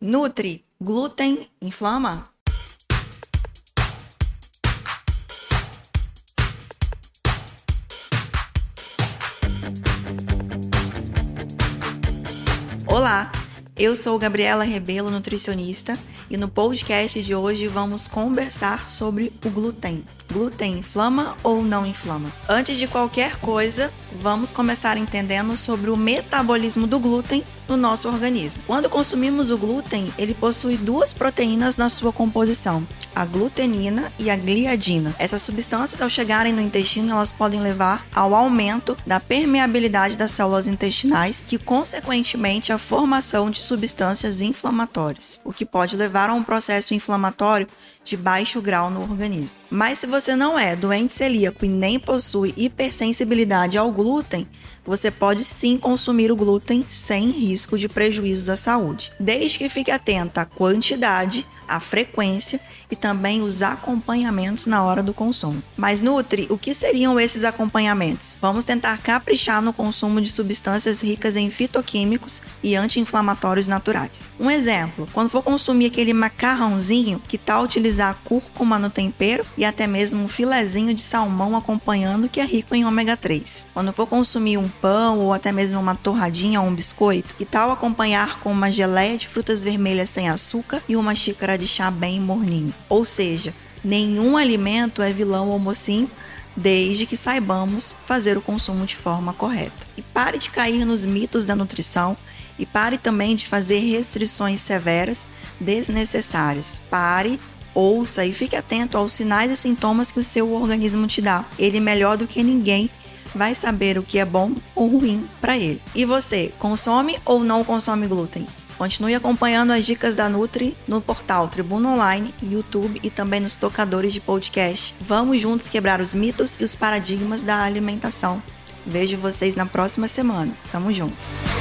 Nutri, glúten inflama? Olá, eu sou Gabriela Rebelo, nutricionista, e no podcast de hoje vamos conversar sobre o glúten. Glúten inflama ou não inflama? Antes de qualquer coisa, vamos começar entendendo sobre o metabolismo do glúten no nosso organismo. Quando consumimos o glúten, ele possui duas proteínas na sua composição, a glutenina e a gliadina. Essas substâncias, ao chegarem no intestino, elas podem levar ao aumento da permeabilidade das células intestinais, que consequentemente a formação de substâncias inflamatórias, o que pode levar a um processo inflamatório de baixo grau no organismo. Mas se você não é doente celíaco e nem possui hipersensibilidade ao glúten, você pode sim consumir o glúten sem risco de prejuízos à saúde, desde que fique atento à quantidade, à frequência e também os acompanhamentos na hora do consumo. Mas Nutri, o que seriam esses acompanhamentos? Vamos tentar caprichar no consumo de substâncias ricas em fitoquímicos e anti-inflamatórios naturais. Um exemplo, quando for consumir aquele macarrãozinho, que tal utilizar cúrcuma no tempero e até mesmo um filezinho de salmão acompanhando que é rico em ômega 3. Quando for consumir um pão ou até mesmo uma torradinha ou um biscoito, que tal acompanhar com uma geleia de frutas vermelhas sem açúcar e uma xícara de chá bem morninho? Ou seja, nenhum alimento é vilão ou mocinho desde que saibamos fazer o consumo de forma correta. E pare de cair nos mitos da nutrição e pare também de fazer restrições severas desnecessárias. Pare, ouça e fique atento aos sinais e sintomas que o seu organismo te dá. Ele melhor do que ninguém vai saber o que é bom ou ruim para ele. E você, consome ou não consome glúten? Continue acompanhando as dicas da Nutri no portal Tribuna Online, YouTube e também nos tocadores de podcast. Vamos juntos quebrar os mitos e os paradigmas da alimentação. Vejo vocês na próxima semana. Tamo junto!